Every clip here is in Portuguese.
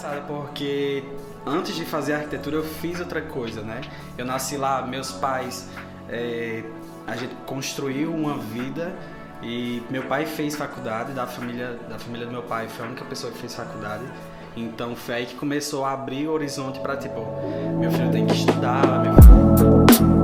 engraçado porque antes de fazer arquitetura eu fiz outra coisa, né? Eu nasci lá, meus pais, é, a gente construiu uma vida e meu pai fez faculdade, da família, da família do meu pai foi a única pessoa que fez faculdade. Então foi aí que começou a abrir o horizonte para tipo, meu filho tem que estudar, meu filho...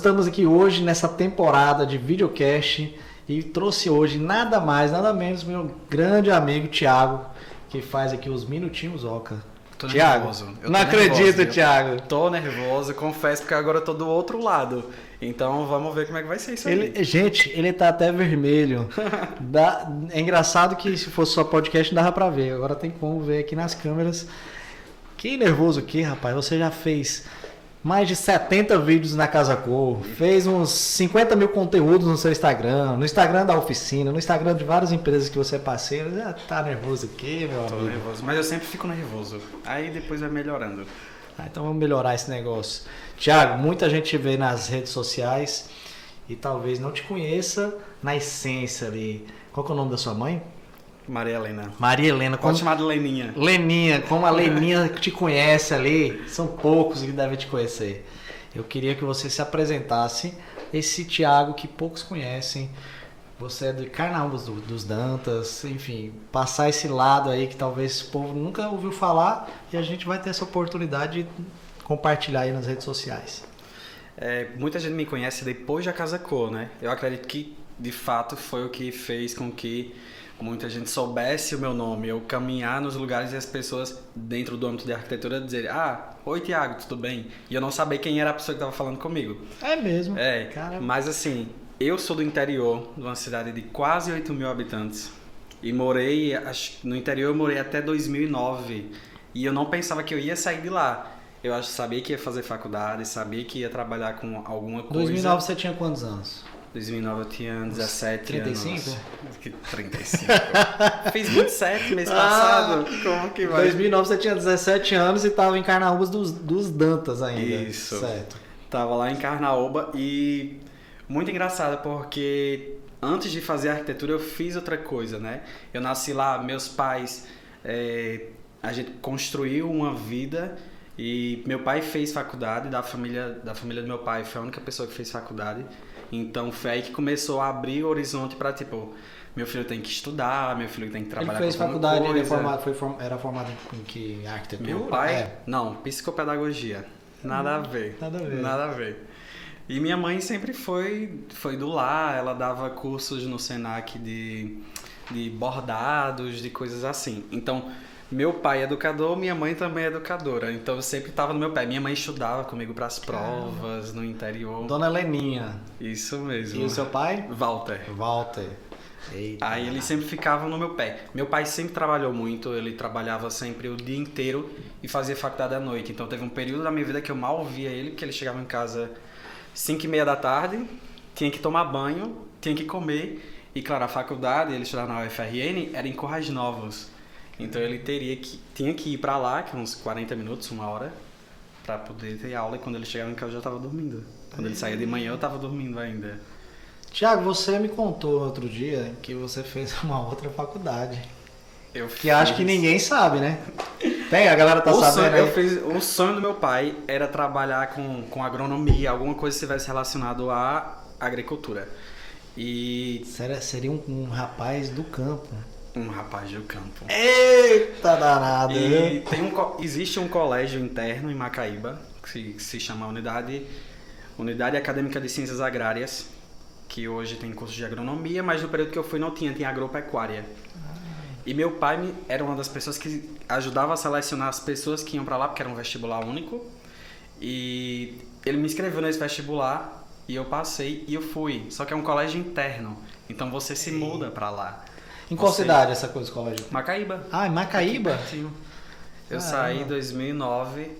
estamos aqui hoje nessa temporada de videocast e trouxe hoje nada mais, nada menos meu grande amigo Thiago, que faz aqui os minutinhos Oca. Tô Thiago, nervoso. Eu não acredito, nervoso? Thiago. Tô nervoso, confesso, porque agora eu tô do outro lado. Então vamos ver como é que vai ser isso aí. Ele, gente, ele tá até vermelho. Dá- é engraçado que se fosse só podcast não dava pra ver. Agora tem como ver aqui nas câmeras. Que nervoso aqui, rapaz. Você já fez mais de 70 vídeos na Casa Cor. Fez uns 50 mil conteúdos no seu Instagram. No Instagram da oficina. No Instagram de várias empresas que você é parceiro. Já tá nervoso aqui, meu Tô amigo. nervoso, mas eu sempre fico nervoso. Aí depois vai melhorando. Ah, então vamos melhorar esse negócio. Tiago, muita gente te vê nas redes sociais e talvez não te conheça na essência ali. Qual que é o nome da sua mãe? Maria Helena. Maria Helena. Como... Pode chamar de Leninha. Leninha, como a Leninha te conhece ali, são poucos que devem te conhecer. Eu queria que você se apresentasse, esse Tiago que poucos conhecem. Você é de Carnaúbas do- dos Dantas, enfim, passar esse lado aí que talvez o povo nunca ouviu falar e a gente vai ter essa oportunidade de compartilhar aí nas redes sociais. É, muita gente me conhece depois da Casa Cor, né? Eu acredito que, de fato, foi o que fez com que muita gente soubesse o meu nome. Eu caminhar nos lugares e as pessoas, dentro do âmbito de arquitetura, dizerem Ah, oi Tiago, tudo bem? E eu não saber quem era a pessoa que estava falando comigo. É mesmo. É, Cara, mas assim, eu sou do interior, de uma cidade de quase 8 mil habitantes. E morei, acho, no interior eu morei até 2009. E eu não pensava que eu ia sair de lá. Eu acho, sabia que ia fazer faculdade, sabia que ia trabalhar com alguma coisa. 2009 você tinha quantos anos? 2009 eu tinha 17 35? anos. Que 35? Fiz 27 mês Ah, passado. Como que Em vai? 2009 você tinha 17 anos e estava em Carnaúbas dos, dos Dantas ainda. Isso. Certo. Tava lá em Carnaúba e muito engraçado porque antes de fazer arquitetura eu fiz outra coisa, né? Eu nasci lá, meus pais, é, a gente construiu uma vida e meu pai fez faculdade da família da família do meu pai, foi a única pessoa que fez faculdade. Então foi aí que começou a abrir o horizonte para tipo, meu filho tem que estudar, meu filho tem que Ele trabalhar fez com faculdade, ele é coisa. formado, foi form- era formado em, que arquitetura? Meu pai? É. Não, psicopedagogia. Nada a ver. nada a ver. Nada a ver. E minha mãe sempre foi, foi do lar, ela dava cursos no Senac de, de bordados, de coisas assim. Então, meu pai é educador, minha mãe também é educadora. Então, eu sempre estava no meu pé. Minha mãe estudava comigo para as provas no interior. Dona Leninha. Isso mesmo. E o seu pai? Walter. Walter. Eita. Aí eles sempre ficavam no meu pé. Meu pai sempre trabalhou muito, ele trabalhava sempre o dia inteiro e fazia faculdade à noite. Então teve um período da minha vida que eu mal via ele, porque ele chegava em casa 5 e meia da tarde, tinha que tomar banho, tinha que comer. E claro, a faculdade, ele estudava na UFRN, era em Corrais Novos. Então ele teria que, tinha que ir pra lá, que é uns 40 minutos, uma hora, pra poder ter aula. E quando ele chegava em casa eu já tava dormindo. Quando ele saía de manhã eu tava dormindo ainda. Tiago, você me contou outro dia que você fez uma outra faculdade. Eu Que acho que fiz- ninguém sabe, né? Tem, a galera tá o, sonho, sabendo eu aí. fiz, o sonho do meu pai era trabalhar com, com agronomia, alguma coisa que estivesse relacionado à agricultura. E Seria, seria um, um rapaz do campo. um rapaz do campo. Eita danado. E tem um, existe um colégio interno em Macaíba, que se, que se chama Unidade, Unidade Acadêmica de Ciências Agrárias, que hoje tem curso de agronomia, mas no período que eu fui não tinha, tinha agropecuária. E meu pai era uma das pessoas que ajudava a selecionar as pessoas que iam para lá, porque era um vestibular único. E ele me inscreveu nesse vestibular e eu passei e eu fui. Só que é um colégio interno, então você se muda para lá. Em qual Você- cidade essa coisa, colégio? Macaíba. Ah, em Macaíba? Eu Caramba. saí em 2009,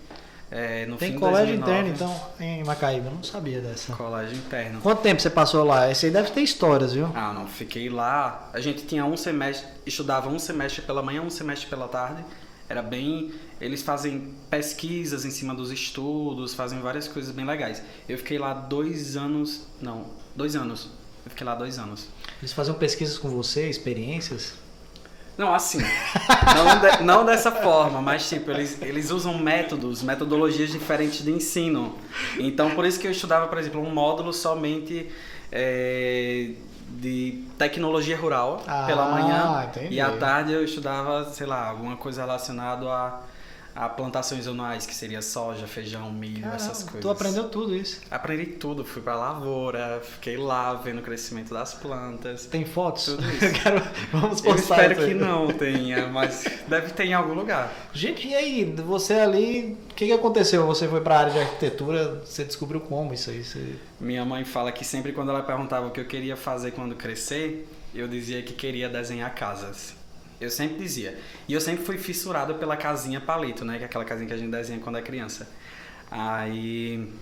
é, no Tem fim colégio 2009, interno, então, em Macaíba. Eu não sabia dessa. Colégio interno. Quanto tempo você passou lá? Esse aí deve ter histórias, viu? Ah, não, fiquei lá. A gente tinha um semestre, estudava um semestre pela manhã, um semestre pela tarde. Era bem. Eles fazem pesquisas em cima dos estudos, fazem várias coisas bem legais. Eu fiquei lá dois anos. Não, dois anos. Eu fiquei lá dois anos. Eles faziam pesquisas com você, experiências? Não, assim. não, de, não dessa forma, mas tipo, eles, eles usam métodos, metodologias diferentes de ensino. Então, por isso que eu estudava, por exemplo, um módulo somente é, de tecnologia rural Ah, pela manhã. entendi. E à tarde eu estudava, sei lá, alguma coisa relacionada a, a plantações anuais, que seria soja, feijão, milho, essas Caramba, coisas. tu aprendeu tudo isso. Aprendi tudo, fui pra lavoura, fiquei lá vendo o crescimento das plantas. Tem fotos? Tudo isso. Eu quero- Vamos Eu postar espero isso aí. que não tenha, mas deve ter em algum lugar. Gente, e aí? Você ali, o que, que aconteceu? Você foi pra área de arquitetura, você descobriu como isso aí? Você... Minha mãe fala que sempre quando ela perguntava o que eu queria fazer quando crescer, eu dizia que queria desenhar casas. Eu sempre dizia. E eu sempre fui fissurado pela casinha palito, né? Que é aquela casinha que a gente desenha quando é criança. Aí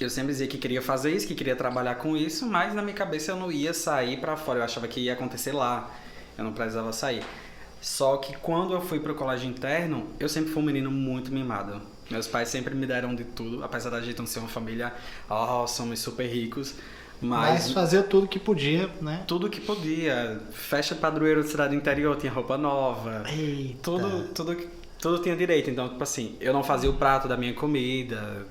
eu sempre dizia que queria fazer isso, que queria trabalhar com isso, mas na minha cabeça eu não ia sair pra fora. Eu achava que ia acontecer lá. Eu não precisava sair. Só que quando eu fui pro colégio interno, eu sempre fui um menino muito mimado. Meus pais sempre me deram de tudo, apesar da gente não ser uma família, oh, somos super ricos, Mas mas fazia tudo que podia, né? tudo que podia. Festa padroeiro de cidade interior, tinha roupa nova. Eita. Tudo, tudo, tudo tinha direito. Então, tipo assim, eu não fazia o prato da minha comida.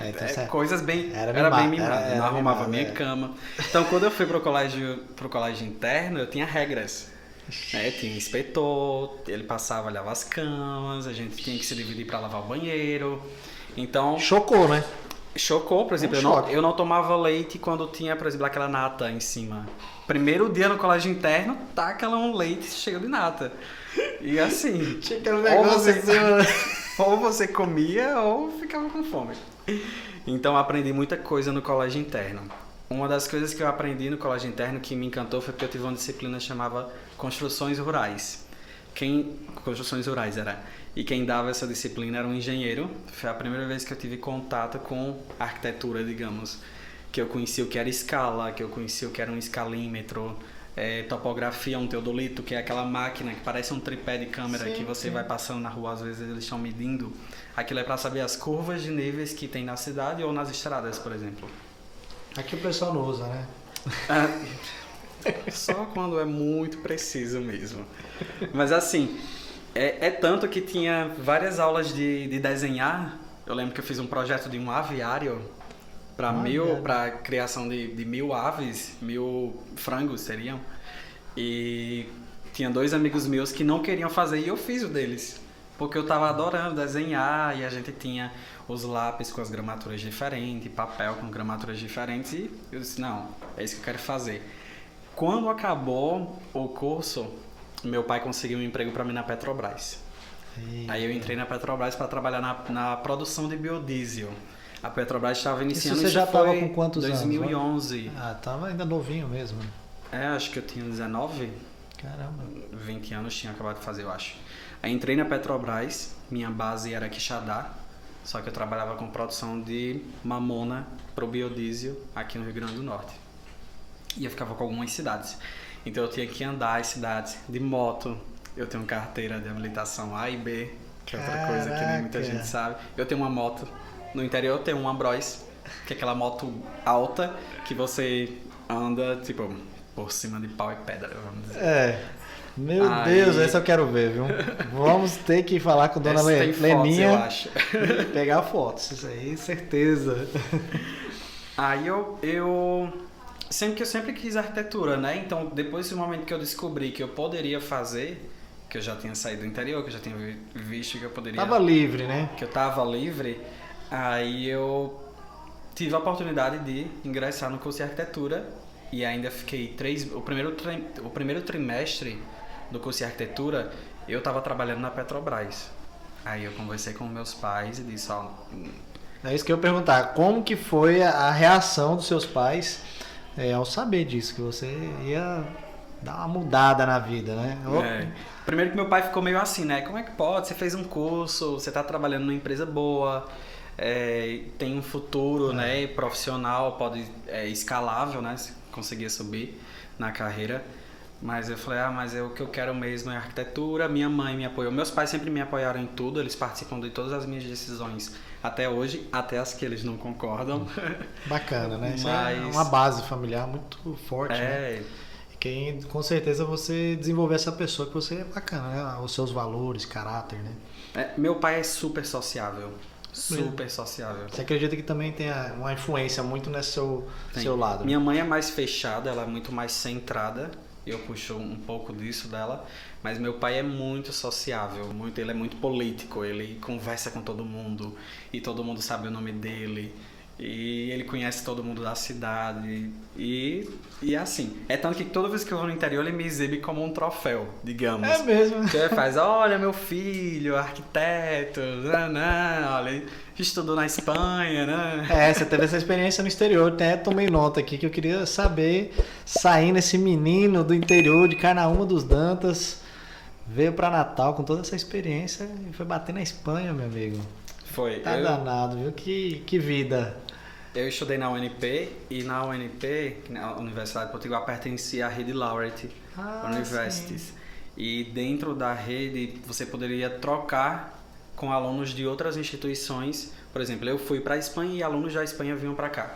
É, tá É, certo. coisas bem. Era Era, bem mimado. era- era não arrumava mimado, minha é. cama. Então, quando eu fui pro colégio, pro colégio interno, eu tinha regras. Né? Tinha inspetor, ele passava, olhava as camas, a gente tinha que se dividir para lavar o banheiro. Então, Chocou, né? Chocou, por exemplo, Um eu, não, eu não tomava leite quando tinha, por exemplo, aquela nata em cima. Primeiro dia no colégio interno, taca lá um leite cheio de nata. E assim, Tinha aquele ou negócio você, assim, né? ou você comia ou ficava com fome. Então aprendi muita coisa no colégio interno. Uma das coisas que eu aprendi no colégio interno que me encantou foi porque eu tive uma disciplina que chamava Construções Rurais. Quem Construções Rurais era. E quem dava essa disciplina era um engenheiro. Foi a primeira vez que eu tive contato com arquitetura, digamos. Que eu conheci o que era escala, que eu conheci o que era um escalímetro, é, topografia, um teodolito, que é aquela máquina que parece um tripé de câmera Sim, que você sim. vai passando na rua, às vezes eles estão medindo. Aquilo é para saber as curvas de níveis que tem na cidade ou nas estradas, por exemplo. Aqui o pessoal não usa, né? Só quando é muito preciso mesmo. Mas assim, é, é tanto que tinha várias aulas de, de desenhar. Eu lembro que eu fiz um projeto de um aviário para mil, para criação de, de mil aves, mil frangos seriam. E tinha dois amigos meus que não queriam fazer e eu fiz o deles. Porque eu tava adorando desenhar e a gente tinha os lápis com as gramaturas diferentes, papel com gramaturas diferentes e eu disse, não, é isso que eu quero fazer. Quando acabou o curso, meu pai conseguiu um emprego para mim na Petrobras. Aí eu entrei na Petrobras para trabalhar na, na produção de biodiesel. A Petrobras estava iniciando você já foi tava com quantos anos, 2011. Ah, tava ainda novinho mesmo. né? É, acho que eu tinha 19, Caramba. 20 anos tinha acabado de fazer, eu acho. Aí entrei na Petrobras, minha base era Quixadá, só que eu trabalhava com produção de mamona pro biodiesel aqui no Rio Grande do Norte. E eu ficava com algumas cidades. Então eu tinha que andar as cidades de moto. Eu tenho carteira de habilitação A e B, que é outra coisa que nem muita Caraca. gente sabe. Eu tenho uma moto. No interior eu tenho uma Bros, que é aquela moto alta que você anda, tipo, por cima de pau e pedra, vamos dizer. É. Meu Aí- Deus, essa eu quero ver, viu? Vamos ter que falar com Dona Le- fotos, Leninha eu acho. e pegar fotos. Isso aí, certeza. Aí eu, eu sempre que eu sempre quis arquitetura, né? Então depois do momento que eu descobri que eu poderia fazer, que eu já tinha saído do interior, que eu já tinha vi- visto que eu poderia, Tava livre, né? que eu tava livre, aí eu tive a oportunidade de ingressar no curso de arquitetura e ainda fiquei três, o primeiro tri- o primeiro trimestre do curso de arquitetura eu estava trabalhando na Petrobras. Aí eu conversei com meus pais e disse, ó, É isso que eu ia perguntar. Como que foi a reação dos seus pais é, ao saber disso? Que você ia dar uma mudada na vida, né? É. Primeiro que meu pai ficou meio assim, né? Como é que pode? Você fez um curso, você tá trabalhando numa empresa boa, é, tem um futuro, né? Profissional, pode é escalável, né? Se conseguir subir na carreira. Mas eu falei, ah, mas eu, o que eu quero mesmo é arquitetura. Minha mãe me apoiou. Meus pais sempre me apoiaram em tudo, eles participam de todas as minhas decisões até hoje, até as que eles não concordam. Bacana, né? Isso Mas- é uma base familiar muito forte, né? É, E quem, com certeza você desenvolver essa pessoa que você é bacana, né? Os seus valores, caráter, né? é, meu pai é super sociável. Super sociável. Você acredita que também tem uma influência muito nesse seu, Tem. seu lado? Minha mãe é mais fechada, ela é muito mais centrada. Eu puxo um pouco disso dela, mas meu pai é muito sociável, muito, ele é muito político, ele conversa com todo mundo e todo mundo sabe o nome dele. E ele conhece todo mundo da cidade. E, e é assim. É tanto que toda vez que eu vou no interior, ele me exibe como um troféu, digamos. É mesmo. Que ele faz, olha meu filho, arquiteto, né, né, olha, estudou na Espanha, né? É, você teve essa experiência no exterior. Até tomei nota aqui que eu queria saber, saindo esse menino do interior de Carnaúma dos Dantas, veio pra Natal com toda essa experiência e foi bater na Espanha, meu amigo. Foi. Tá eu- danado, viu? Que, que vida. Eu estudei na UNP e na UNP, na Universidade Potiguar, pertencia à rede Laureate Ah, Universities. E dentro da rede você poderia trocar com alunos de outras instituições. Por exemplo, eu fui para a Espanha e alunos da Espanha vinham para cá.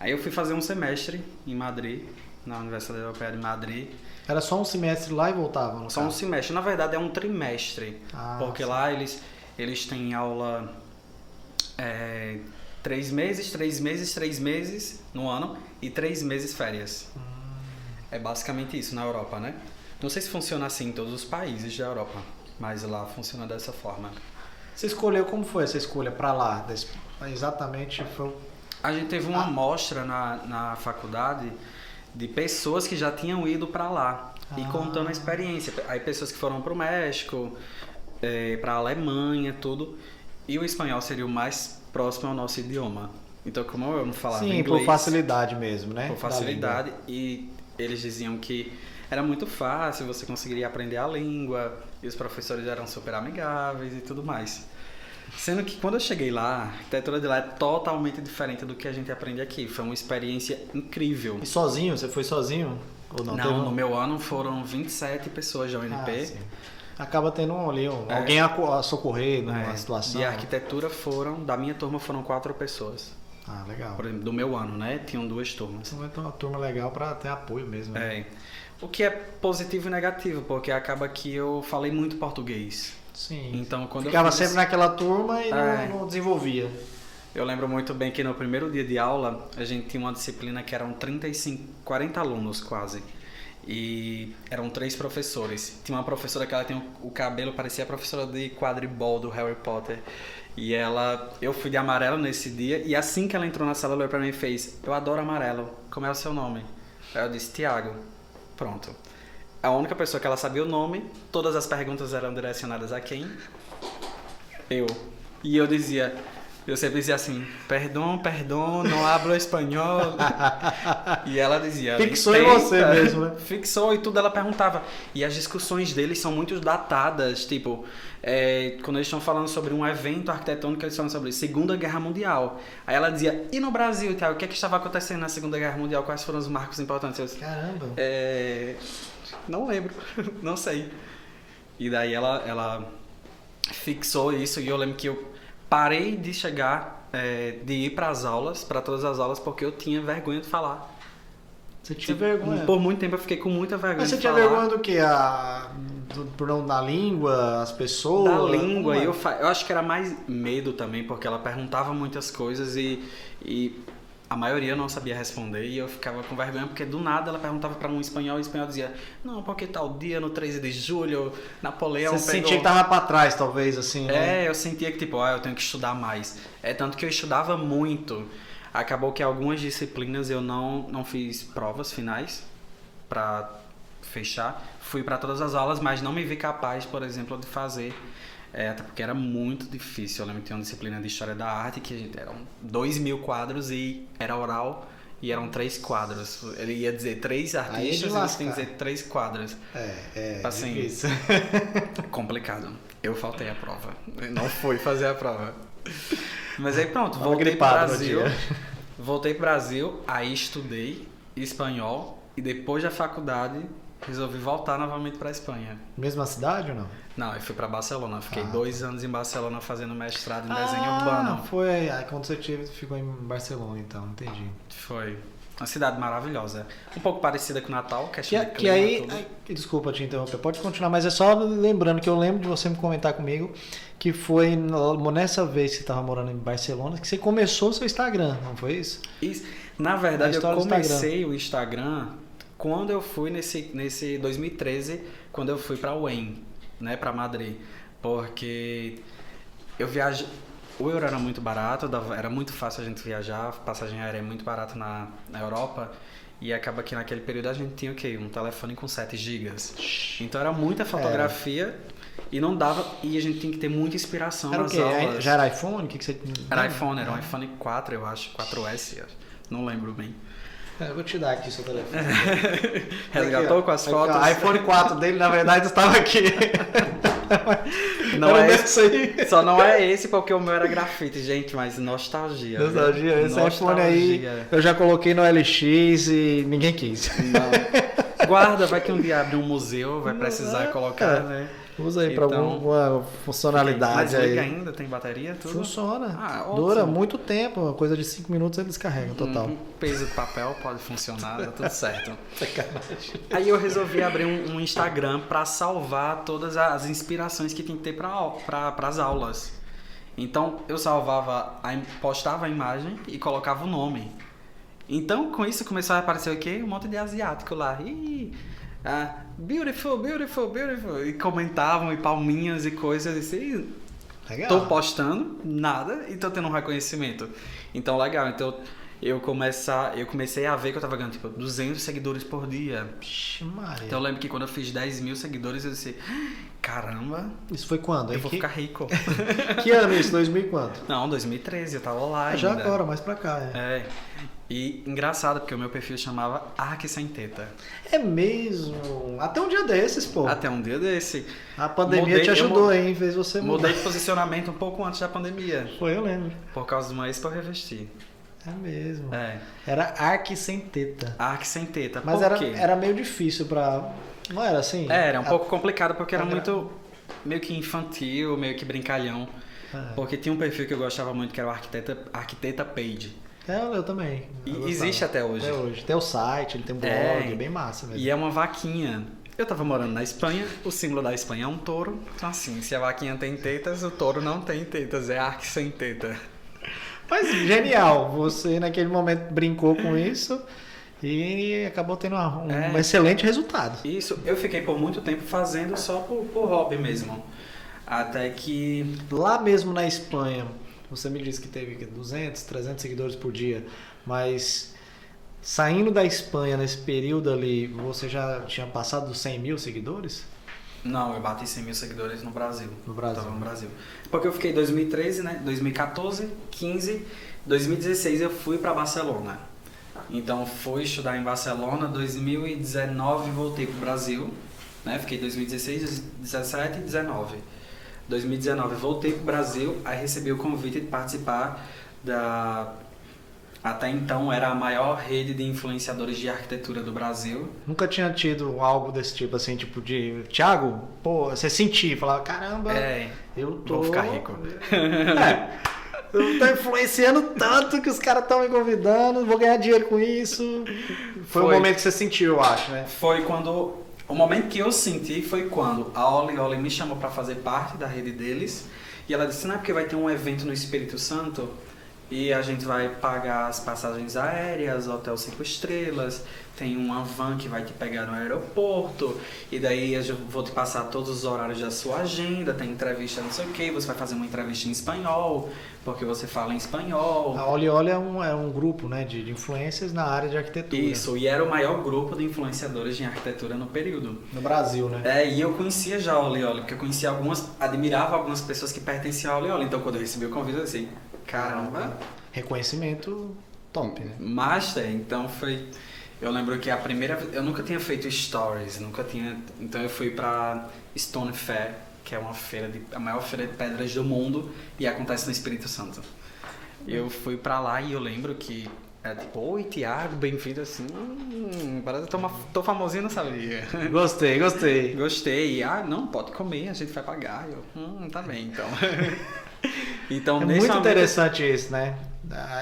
Aí eu fui fazer um semestre em Madrid, na Universidade Europeia de Madrid. Era só um semestre lá e voltava, no Só um caso? semestre, na verdade é um trimestre. Ah, porque sim. lá eles, eles têm aula é, três meses, três meses, três meses no ano e três meses férias. Hum. É basicamente isso na Europa, né? Não sei se funciona assim em todos os países da Europa, mas lá funciona dessa forma. Você escolheu como foi essa escolha pra lá? Exatamente foi. A gente teve uma Ah. amostra na, na faculdade de pessoas que já tinham ido para lá e Ah. contando a experiência. Aí pessoas que foram para o México, para a Alemanha, tudo. E o espanhol seria o mais próximo ao nosso idioma. Então, como eu não falava Sim, inglês, por facilidade mesmo, né? por Da facilidade, e eles diziam que era muito fácil, você conseguiria aprender a língua, e os professores eram super amigáveis e tudo mais. Sendo que quando eu cheguei lá, a arquitetura de lá é totalmente diferente do que a gente aprende aqui. Foi uma experiência incrível. E sozinho? Você foi sozinho? Ou não? Não, Teve no meu ano foram 27 pessoas da Ah, UNP. sim. Acaba tendo um, ali, um- É. alguém a, co- a socorrer numa É, situação. de arquitetura foram, da minha turma foram quatro pessoas. Ah, legal. Por exemplo, do meu ano, né? Tinham duas turmas. Então vai ter uma turma legal pra ter apoio mesmo. né? É. O que é positivo e negativo, porque acaba que eu falei muito português. Sim. Então, quando Ficava eu fiz, sempre naquela turma e É. não, não desenvolvia. eu lembro muito bem que no primeiro dia de aula, a gente tinha uma disciplina que eram 35, 40 alunos quase. E eram três professores. Tinha uma professora que ela tinha o cabelo, parecia a professora de quadribol do Harry Potter. E ela, eu fui de amarelo nesse dia, e assim que ela entrou na sala, ela olhou pra mim e fez: Eu adoro amarelo, como é o seu nome? Aí eu disse: Tiago. Pronto. A única pessoa que ela sabia o nome, todas as perguntas eram direcionadas a quem? Eu. E eu dizia, eu sempre dizia assim, perdão, perdão, não hablo espanhol. e ela dizia. Fixou em você mesmo, né? Fixou e tudo ela perguntava. E as discussões deles são muito datadas, tipo, é, quando eles estão falando sobre um evento arquitetônico, eles falam sobre Segunda Guerra Mundial. Aí ela dizia, e no Brasil, Thiago, o que, é que estava acontecendo na Segunda Guerra Mundial? Quais foram os marcos importantes? Eu disse, Caramba. é, não lembro, não sei. E daí ela, ela fixou isso e eu lembro que eu parei de chegar, é, de ir para as aulas, para todas as aulas, porque eu tinha vergonha de falar. Você tinha Tipo, vergonha. Por muito tempo eu fiquei com muita vergonha Mas você tinha falar. vergonha do que? A, do, não da língua, as pessoas? da língua, é? eu, fa- eu acho que era mais medo também, porque ela perguntava muitas coisas e, e a maioria não sabia responder e eu ficava com vergonha, porque do nada ela perguntava para um espanhol e o espanhol dizia, não, porque tal dia, no 13 de julho, Napoleão Você pegou... sentia que tava pra trás, talvez, assim, né? É, eu sentia que tipo, ah, eu tenho que estudar mais. É tanto que eu estudava muito. Acabou que algumas disciplinas eu não, não fiz provas finais para fechar. Fui para todas as aulas, mas não me vi capaz, por exemplo, de fazer. É, até porque era muito difícil. Eu lembro que tinha uma disciplina de História da Arte que a gente, eram dois mil quadros e era oral e eram três quadros. Ele ia dizer três é artistas e você tem que dizer três quadros. É, é. Assim, difícil. Complicado. Eu faltei a prova. Não fui fazer a prova. Mas aí pronto, Tava voltei no Brasil. Voltei pro Brasil, aí estudei espanhol e depois da faculdade resolvi voltar novamente pra Espanha. Mesma cidade ou não? Não, eu fui pra Barcelona. Fiquei Ah. dois anos em Barcelona fazendo mestrado em desenho ah, urbano. foi. Aí quando você tive, ficou em Barcelona, então, entendi. Foi. Uma cidade maravilhosa. Um pouco parecida com Natal, Que, de que aí, desculpa te interromper, pode continuar, mas é só lembrando que eu lembro de você me comentar comigo que foi nessa vez que você estava morando em Barcelona que você começou o seu Instagram, não foi isso? Isso. Na verdade, eu comecei o Instagram quando eu fui nesse, nesse 2013, quando eu fui pra UEM, né, pra Madrid. Porque eu viajo. O euro era muito barato, era muito fácil a gente viajar, passagem aérea é muito barato na, na Europa. E acaba que naquele período a gente tinha o quê? Um telefone com 7 gigas. Então era muita fotografia e não dava. E a gente tinha que ter muita inspiração Era o nas quê? aulas. Já era iPhone? O que, que você. Era iPhone, era um iPhone 4, eu acho, 4S, eu acho. não lembro bem. É, eu vou te dar aqui seu telefone. Resgatou Aqui, ó. com as fotos? iPhone 4 dele, na verdade, estava aqui. Não Era é o esse aí. Só não é esse porque o meu era grafite, gente, mas nostalgia. viu? Nostalgia, esse iPhone aí Nostalgia. eu já coloquei no LX e ninguém quis. Não. Guarda, vai que um dia abre um museu, vai precisar É. colocar, né? Usa aí pra Então, alguma funcionalidade Mas aí. liga ainda, tem bateria, tudo? Funciona. Ah, ótimo. Dura muito tempo, uma coisa de 5 minutos ele descarrega total. Um peso de papel pode funcionar, tá tudo certo. Sacanagem. Aí eu resolvi abrir um, um Instagram pra salvar todas as inspirações que tem que ter para as aulas. Então eu salvava, a, postava a imagem e colocava o nome. Então com isso começou a aparecer o quê? Um monte de asiático lá. Ih, ah, beautiful, beautiful, beautiful. E comentavam e palminhas e coisas assim. Legal. Tô postando nada e tô tendo um reconhecimento. Então, legal. Então, eu, começar, eu comecei a ver que eu tava ganhando, tipo, 200 seguidores por dia. Vixe, Maria. Então, eu lembro que quando eu fiz 10 mil seguidores, eu disse, caramba, Isso foi quando? eu Em vou que, ficar rico. que ano isso? 2000 e quanto? Não, 2013, eu tava lá Ah, já agora, mais pra cá. É, É. E engraçado, porque o meu perfil chamava Arque Sem Teta. é mesmo. Até um dia desses, pô. Até um dia desse. A pandemia Mudei- te ajudou, mu- hein? Fez você mudar. Mudei de posicionamento um pouco antes da pandemia. Foi, eu lembro. Por causa de uma ex pra eu revestir. É mesmo. É. Era arque sem teta. Arque Sem Teta. Mas por era, quê? era meio difícil pra. Não era assim? É, era um A- pouco complicado porque era a- muito meio que infantil, meio que brincalhão. Ah. Porque tinha um perfil que eu gostava muito que era o Arquiteta, Arquiteta Page. É, eu também. Eu gostava. existe até hoje. Até hoje. Tem o site, ele tem um blog, É. é, bem massa mesmo. E é uma vaquinha. Eu tava morando na Espanha, o símbolo da Espanha é um touro. Então assim, se a vaquinha tem tetas, o touro não tem tetas, é arque sem teta. Mas genial, você naquele momento brincou com isso e acabou tendo um É. excelente resultado. Isso, eu fiquei por muito tempo fazendo só por, por hobby mesmo. Até que Lá mesmo na Espanha, você me disse que teve 200, 300 seguidores por dia, mas saindo da Espanha nesse período ali, você já tinha passado dos 100 mil seguidores? Não, eu bati 100 mil seguidores no Brasil. No Brasil. Tava no Brasil. Porque eu fiquei em 2013, né? 2014, 15, 2016 eu fui pra Barcelona. Então fui estudar em Barcelona, 2019 voltei pro Brasil, né? Fiquei 2016, 17 e 19. 2019 voltei pro Brasil, aí recebi o convite de participar da até então era a maior rede de influenciadores de arquitetura do Brasil. Nunca tinha tido algo desse tipo, assim, tipo de... Thiago, pô, você sentir, falar, caramba, É, eu tô... vou ficar rico. É, eu tô influenciando tanto que os caras estão me convidando, vou ganhar dinheiro com isso. Foi, o Foi. momento que você sentiu, eu acho, né? Foi quando. O momento que eu senti foi quando a Oli Oli me chamou para fazer parte da rede deles. E ela disse: Não é porque vai ter um evento no Espírito Santo e a gente vai pagar as passagens aéreas, hotel cinco estrelas, tem uma van que vai te pegar no aeroporto, e daí eu vou te passar todos os horários da sua agenda, tem entrevista não sei o que, você vai fazer uma entrevista em espanhol, porque você fala em espanhol. A Oli Oli é um, é um grupo, né, de, de influências na área de arquitetura. Isso, e era o maior grupo de influenciadores em arquitetura no período. No Brasil, né? É, e eu conhecia já o Olioli, porque eu conhecia algumas, admirava algumas pessoas que pertenciam ao Olioli. Então quando eu recebi o convite, eu disse, caramba, Reconhecimento top, né? master. Então foi, eu lembro que a primeira, eu nunca tinha feito stories, nunca tinha, então eu fui pra Stone Fair, que é uma feira de, a maior feira de pedras do mundo e acontece no Espírito Santo. Eu fui pra lá e eu lembro que É tipo, oi, Thiago, bem-vindo assim. Hum, parece que eu tô, tô famosinho, não sabia. Gostei, gostei. Gostei. Ah, não, pode comer, a gente vai pagar. Eu, hum, tá bem, então. então é muito momento... interessante isso, né?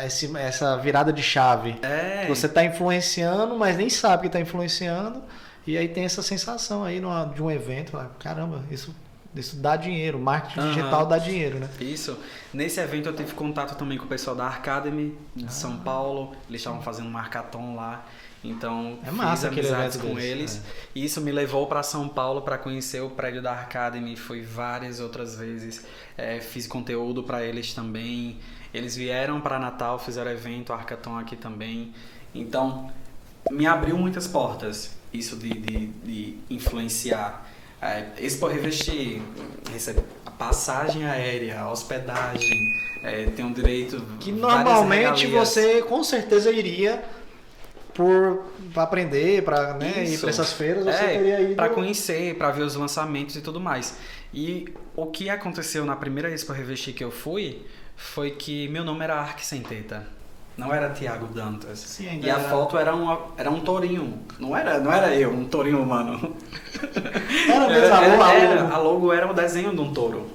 Esse, essa virada de chave. É. Você tá influenciando, mas nem sabe que tá influenciando. E aí tem essa sensação aí numa, de um evento. Caramba, isso isso dá dinheiro, marketing uhum. digital dá dinheiro, né? Isso. Nesse evento eu tive contato também com o pessoal da Academy de ah. São Paulo. Eles estavam fazendo um marcaton lá. Então, é massa fiz amizades com deles, eles. É. E isso me levou para São Paulo para conhecer o prédio da Academy. Fui várias outras vezes. É, fiz conteúdo para eles também. Eles vieram para Natal, fizeram evento, Arcaton aqui também. Então, me abriu muitas portas isso de, de, de influenciar. É, Expo Revestir, a passagem aérea, a hospedagem, é, tem um direito. Que normalmente você com certeza iria por aprender, para né, ir para essas feiras, você é, teria ido. Para conhecer, para ver os lançamentos e tudo mais. E o que aconteceu na primeira Expo Revestir que eu fui foi que meu nome era Ark Senteta. Não era Tiago Dantas. Sim, e a era... foto era, uma, era um tourinho. Não era, não era eu, um tourinho humano. Era mesmo, a logo, era, a logo era o desenho de um touro.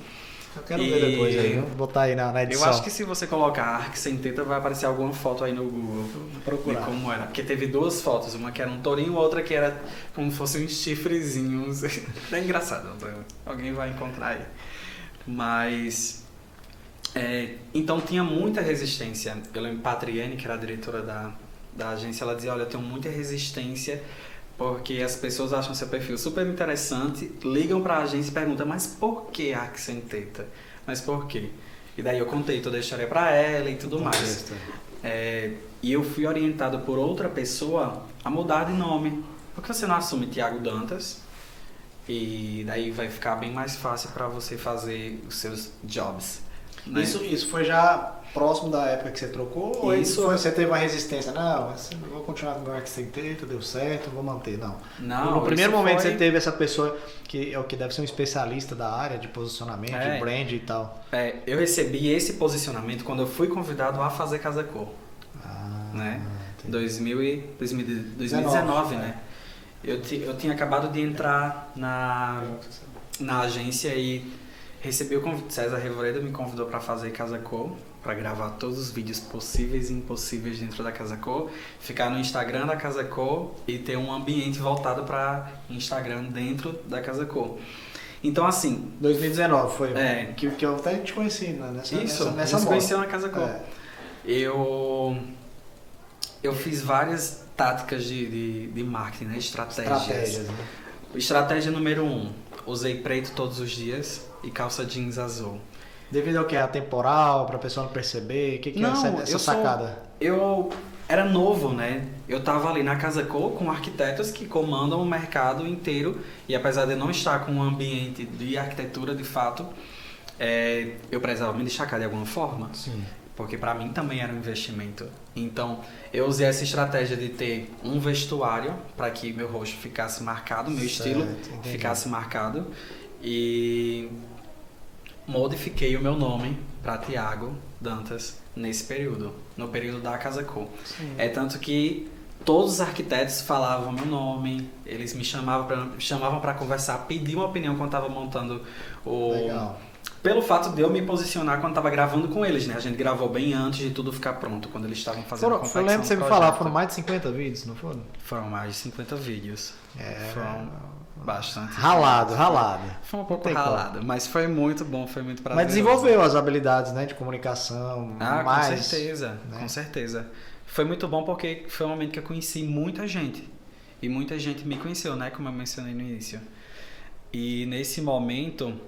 Eu quero e... ver depois aí, vou botar aí na, na, edição. Eu acho que se você colocar Arc sem teta vai aparecer alguma foto aí no Google. Vou procurar. como era. Porque teve duas fotos, uma que era um tourinho, outra que era como se fossem uns chifrezinhos. é engraçado, alguém vai encontrar aí. Mas é, então tinha muita resistência. Eu lembro Patriane, que era a diretora da, da agência, ela dizia, olha, eu tenho muita resistência porque as pessoas acham seu perfil super interessante, ligam para a agência e perguntam, mas por que Accenteta? Mas por quê? E daí eu contei toda a história para ela e tudo mais. É, e eu fui orientado por outra pessoa a mudar de nome. Porque você não assume Tiago Dantas, e daí vai ficar bem mais fácil para você fazer os seus jobs. Né? Isso, isso foi já próximo da época que você trocou? Ou isso foi, você teve uma resistência? Não, eu vou continuar com o meu sem teto, deu certo, vou manter. Não. Não. No primeiro momento foi... você teve essa pessoa que é o que deve ser um especialista da área de posicionamento, é, de brand e tal. É, eu recebi esse posicionamento quando eu fui convidado a fazer Casa Cor. Ah, né? 2000 e, 2019, né? É. Eu, eu tinha acabado de entrar na, na agência e Recebi o convite, César Revoredo me convidou para fazer Casa Co, para gravar todos os vídeos possíveis e impossíveis dentro da Casa Co, ficar no Instagram da Casa Co e ter um ambiente voltado para Instagram dentro da Casa Co. Então assim, 2019 foi é, que, que eu até te conheci né? nessa Isso, nessa, nessa conheceu na Casa Co. É. Eu eu fiz várias táticas de, de, de marketing, né? estratégias. Estratégias, né? Estratégia número um, usei preto todos os dias e calça jeans azul. Devido ao que? A temporal, pra pessoa não perceber? O que, que não, é essa, essa eu sacada? Sou, eu era novo, né? Eu tava ali na Casa Co com arquitetos que comandam o mercado inteiro e apesar de eu não estar com um ambiente de arquitetura de fato, é, eu precisava me destacar de alguma forma. Sim. Porque para mim também era um investimento. Então, eu usei essa estratégia de ter um vestuário para que meu rosto ficasse marcado, meu certo, estilo entendi. ficasse marcado e modifiquei o meu nome para Tiago Dantas nesse período, no período da Casa Co. É tanto que todos os arquitetos falavam meu nome, eles me chamavam para chamavam para conversar, pediam uma opinião quando estava montando o Legal. Pelo fato de eu me posicionar quando estava gravando com eles, né? A gente gravou bem antes de tudo ficar pronto, quando eles estavam fazendo foram, a Eu lembro de você me falar, foram mais de 50 vídeos, não foram? Foram mais de 50 vídeos. É, foram bastante. Ralado, ralado. Foi um pouco ralado, como. mas foi muito bom, foi muito prazeroso. Mas desenvolveu as habilidades, né, de comunicação. Ah, mais, com certeza, né? com certeza. Foi muito bom porque foi um momento que eu conheci muita gente. E muita gente me conheceu, né, como eu mencionei no início. E nesse momento,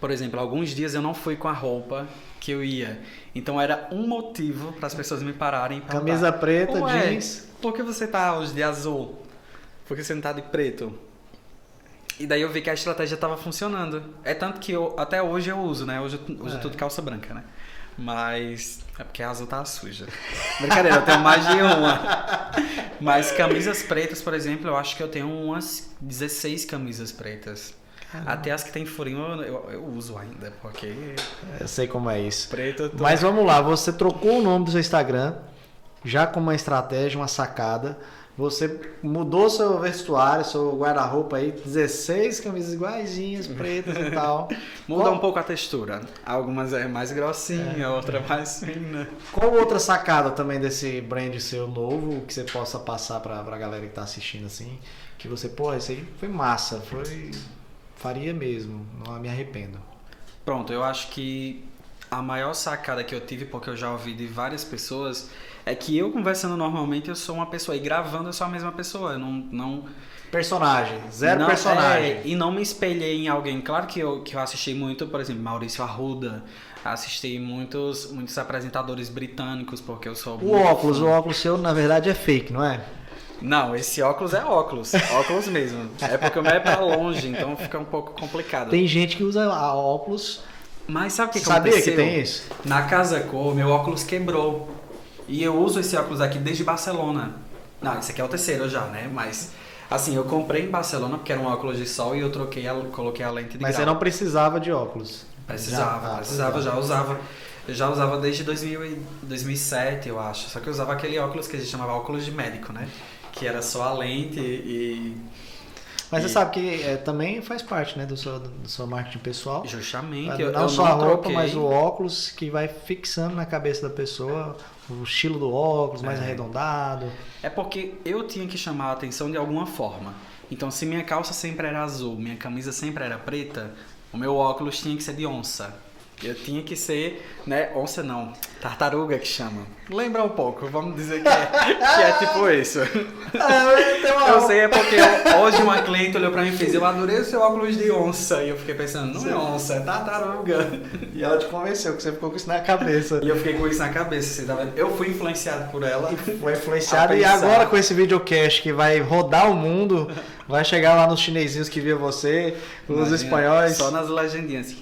por exemplo, alguns dias eu não fui com a roupa que eu ia. Então era um motivo para as pessoas me pararem. Camisa preta, jeans. Por que você tá hoje de azul? Por que você não tá de preto? E daí eu vi que a estratégia estava funcionando. É tanto que eu, até hoje eu uso, né? Hoje, é. eu tô de calça branca, né? Mas é porque a azul tá suja. Brincadeira, eu tenho mais de uma. Mas camisas pretas, por exemplo, eu acho que eu tenho umas 16 camisas pretas. Caramba. Até as que tem furinho eu, eu, eu, uso ainda, porque. Eu sei como é isso. Preto. Tô... Mas vamos lá, você trocou o nome do seu Instagram já com uma estratégia, uma sacada. Você mudou seu vestuário, seu guarda-roupa aí, 16 camisas iguaizinhas, pretas e tal. Muda Qual- um pouco a textura. Algumas é mais grossinha, outra mais fina. Qual outra sacada também desse brand seu novo que você possa passar pra, pra galera que tá assistindo assim? Que você, pô, isso aí foi massa, foi. Faria mesmo, não me arrependo. Pronto, eu acho que a maior sacada que eu tive, porque eu já ouvi de várias pessoas, é que eu conversando normalmente eu sou uma pessoa e gravando eu sou a mesma pessoa. Eu não. não Personagem, zero não- personagem. é, e não me espelhei em alguém. Claro que eu, que eu assisti muito, por exemplo, Maurício Arruda. Assisti muitos, muitos apresentadores britânicos, porque eu sou. O óculos, fã. o óculos seu na verdade é fake, não é? Não, esse óculos é óculos. óculos mesmo. É porque o meu é pra longe, então fica um pouco complicado. Tem gente que usa a óculos. Mas sabe o que, Sabia aconteceu? que tem isso? Na Casa Cor, meu óculos quebrou. E eu uso esse óculos aqui desde Barcelona. Não, esse aqui é o terceiro já, né? Mas, assim, eu comprei em Barcelona porque era um óculos de sol e eu troquei, a, coloquei a lente de Mas você grau. não precisava de óculos. Precisava, Já, ah, precisava, já. já usava. Eu já usava desde 2000 e 2007, eu acho. Só que eu usava aquele óculos que a gente chamava óculos de médico, né? Que era só a lente e... Mas você E- sabe que é, também faz parte né, do, seu, do seu marketing pessoal. Justamente, não eu, eu só a não roupa, troquei. mas o óculos que vai fixando na cabeça da pessoa o estilo do óculos, mais É. arredondado. É porque eu tinha que chamar a atenção de alguma forma. Então, se minha calça sempre era azul, minha camisa sempre era preta, o meu óculos tinha que ser de onça. Eu tinha que ser, né, onça não, tartaruga que chama. Lembra um pouco, vamos dizer que é, que é tipo isso. Eu sei, é porque hoje uma cliente olhou pra mim e fez, eu adorei o seu óculos de onça. E eu fiquei pensando, não é onça, é tartaruga. E ela te convenceu que você ficou com isso na cabeça. E eu fiquei com isso na cabeça, você tá vendo? Eu fui influenciado por ela. Foi influenciado e agora com esse videocast que vai rodar o mundo, vai chegar lá nos chinesinhos que via você, os Imagina, espanhóis. Só nas legendinhas.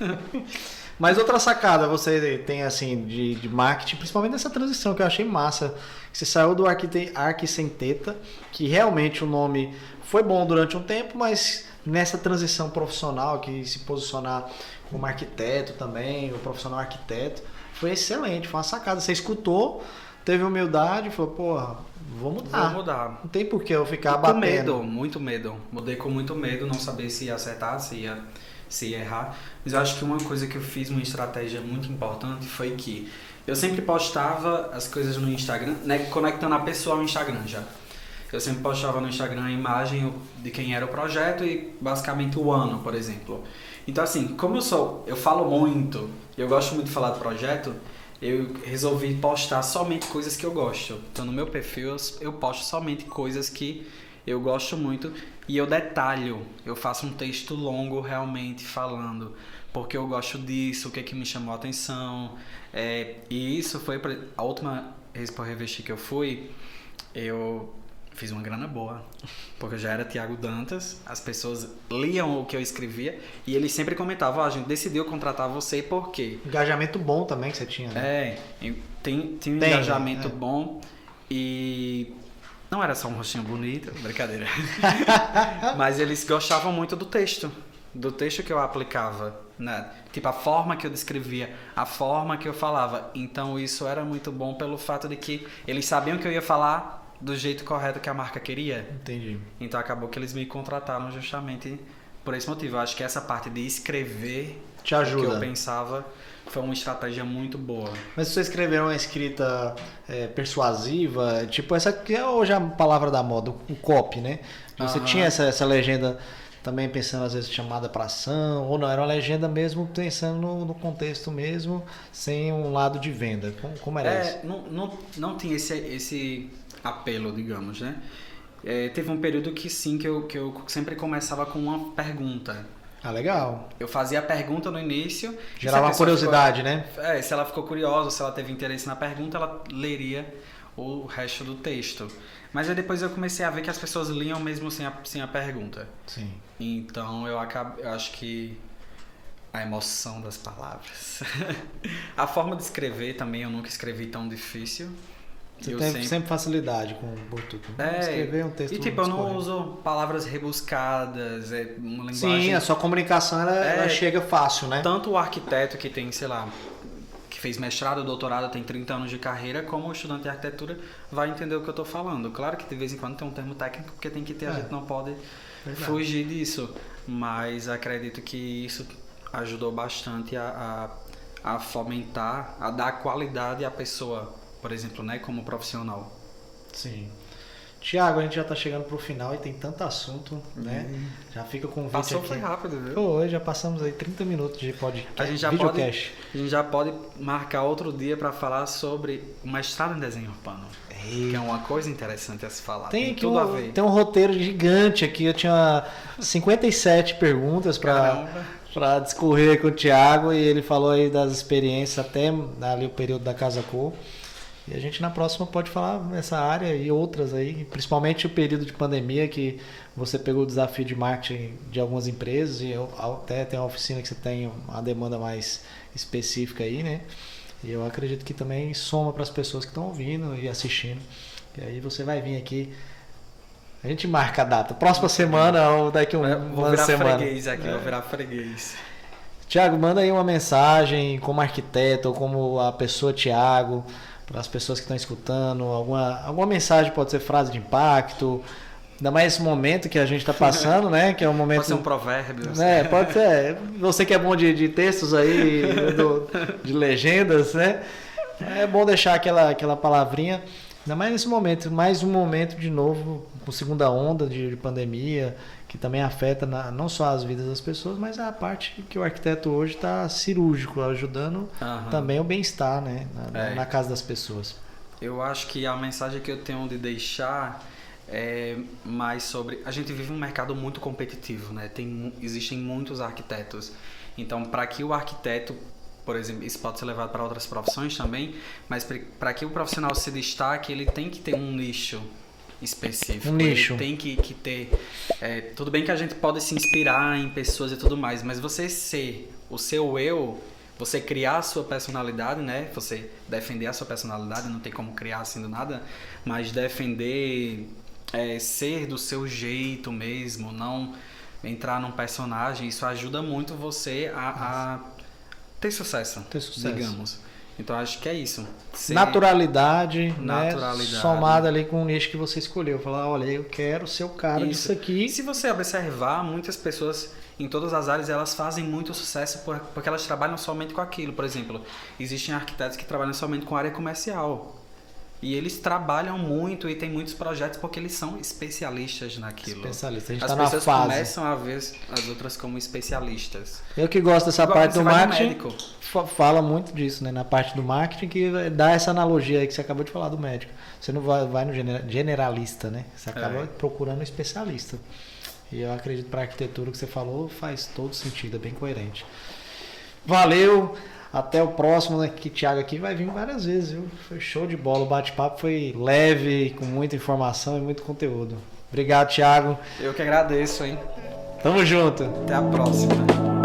Mas outra sacada você tem assim de, de marketing, principalmente nessa transição que eu achei massa. Você saiu do Arquite- Arquicenteta, que realmente o nome foi bom durante um tempo, mas nessa transição profissional, que se posicionar como arquiteto também, o profissional arquiteto, foi excelente, foi uma sacada. Você escutou, teve humildade, falou, porra, vou mudar. Vou mudar. Não tem por que eu ficar com batendo. medo, muito medo. Mudei com muito medo, não saber se ia acertar, se ia, se errar. Mas eu acho que uma coisa que eu fiz, uma estratégia muito importante, foi que eu sempre postava as coisas no Instagram, né, conectando a pessoa ao Instagram já. Eu sempre postava no Instagram a imagem de quem era o projeto e basicamente o ano, por exemplo. Então assim, como eu sou, eu falo muito, eu gosto muito de falar do projeto, eu resolvi postar somente coisas que eu gosto. Então no meu perfil eu, eu posto somente coisas que eu gosto muito e eu detalho. Eu faço um texto longo realmente falando porque eu gosto disso, o que é que me chamou a atenção. É, e isso foi pra- a última Expo Revestir que eu fui, eu fiz uma grana boa. Porque eu já era Tiago Dantas, as pessoas liam o que eu escrevia e eles sempre comentavam, "Ó, a gente decidiu contratar você por quê? Engajamento bom também que você tinha, né? É, tem, tem um Tem, engajamento é. bom e não era só um rostinho bonito, brincadeira. Mas eles gostavam muito do texto, do texto que eu aplicava, né? Tipo a forma que eu descrevia, a forma que eu falava. Então isso era muito bom pelo fato de que eles sabiam que eu ia falar do jeito correto que a marca queria. Entendi. Então acabou que eles me contrataram justamente por esse motivo. Eu acho que essa parte de escrever Te o que eu ajuda. pensava foi uma estratégia muito boa. Mas você escrever uma escrita é, persuasiva, tipo essa que é hoje a palavra da moda, o copy, né? Você Aham. tinha essa, essa legenda também pensando às vezes chamada para ação, ou não, era uma legenda mesmo pensando no, no contexto mesmo, sem um lado de venda. Como, como era isso? É, não, não, não tinha esse, esse apelo, digamos, né? É, teve um período que sim, que eu, que eu sempre começava com uma pergunta. Ah, legal. Eu fazia a pergunta no início. Gerava uma curiosidade, né? ficou- é, se ela ficou curiosa, se ela teve interesse na pergunta, ela leria o resto do texto. Mas aí depois eu comecei a ver que as pessoas liam mesmo sem a, sem a pergunta. Sim. Então eu, acabo, eu acho que a emoção das palavras. a forma de escrever também eu nunca escrevi tão difícil. Você tem sempre- sempre facilidade com o Bluetooth. É, Escrever um texto E tipo, eu não uso palavras rebuscadas, é uma linguagem. Sim, a sua comunicação ela, É. ela chega fácil, né? Tanto o arquiteto que tem, sei lá, que fez mestrado, doutorado, tem 30 anos de carreira, como estudante de arquitetura, vai entender o que eu estou falando. Claro que de vez em quando tem um termo técnico, porque tem que ter, é. a gente não pode Verdade. fugir disso. Mas acredito que isso ajudou bastante a, a, a fomentar, a dar qualidade à pessoa, por exemplo, né, como profissional. Sim. Tiago, a gente já está chegando para o final e tem tanto assunto, né? Uhum. Já fica o convite Passou aqui. foi rápido, viu? Hoje já passamos aí 30 minutos de podcast. A gente já pode, a gente já pode marcar outro dia para falar sobre o mestrado em desenho urbano. Ei. Que é uma coisa interessante a se falar. Tem, tem tudo um, a ver. Tem um roteiro gigante aqui. Eu tinha 57 perguntas para para discorrer com o Tiago e ele falou aí das experiências até ali o período da Casa Cor. E a gente na próxima pode falar nessa área e outras aí, principalmente o período de pandemia que você pegou o desafio de marketing de algumas empresas e até tem uma oficina que você tem uma demanda mais específica aí, né? E eu acredito que também soma para as pessoas que estão ouvindo e assistindo. E aí você vai vir aqui a gente marca a data. Próxima semana ou daqui um, vou uma semana. Vou virar freguês aqui, é. vou virar freguês. Tiago, manda aí uma mensagem como arquiteto ou como a pessoa Tiago para as pessoas que estão escutando, alguma, alguma mensagem pode ser frase de impacto, ainda mais esse momento que a gente está passando, né? Que é um momento. Pode ser um provérbio. É, pode ser. Você que é bom de, de textos aí, do, de legendas, né? É bom deixar aquela, aquela palavrinha. Ainda mais nesse momento, mais um momento de novo, com segunda onda de, de pandemia, que também afeta na, não só as vidas das pessoas, mas a parte que o arquiteto hoje está cirúrgico, ajudando uhum. também o bem-estar né, na, é. na, casa das pessoas. Eu acho que a mensagem que eu tenho de deixar é mais sobre. A gente vive um mercado muito competitivo, né? Tem, existem muitos arquitetos. Então, para que o arquiteto por exemplo, isso pode ser levado para outras profissões também, mas para que o profissional se destaque, ele tem que ter um nicho específico. Um nicho. Tem que, que ter. É, tudo bem que a gente pode se inspirar em pessoas e tudo mais, mas você ser o seu eu, você criar a sua personalidade, né? Você defender a sua personalidade, não tem como criar assim do nada, mas defender, é, ser do seu jeito mesmo, não entrar num personagem, isso ajuda muito você a, a ter sucesso, ter sucesso, digamos. Então acho que é isso. Naturalidade, naturalidade. Né? somada ali com o nicho que você escolheu. Falar, olha, eu quero ser o cara isso. disso aqui. E se você observar, muitas pessoas em todas as áreas elas fazem muito sucesso porque elas trabalham somente com aquilo. Por exemplo, existem arquitetos que trabalham somente com área comercial. E eles trabalham muito e tem muitos projetos porque eles são especialistas naquilo. Especialistas. A gente As tá pessoas na fase. começam a ver as outras como especialistas. Eu que gosto dessa Igual parte do marketing. Fala muito disso, né? Na parte do marketing que dá essa analogia aí que você acabou de falar do médico. Você não vai, vai no generalista, né? Você acaba é. procurando um especialista. E eu acredito para a arquitetura que você falou faz todo sentido, é bem coerente. Valeu! Até o próximo, né? Que Thiago aqui vai vir várias vezes, viu? Foi show de bola. O bate-papo foi leve, com muita informação e muito conteúdo. Obrigado, Thiago. Eu que agradeço, hein? Tamo junto. Até a próxima.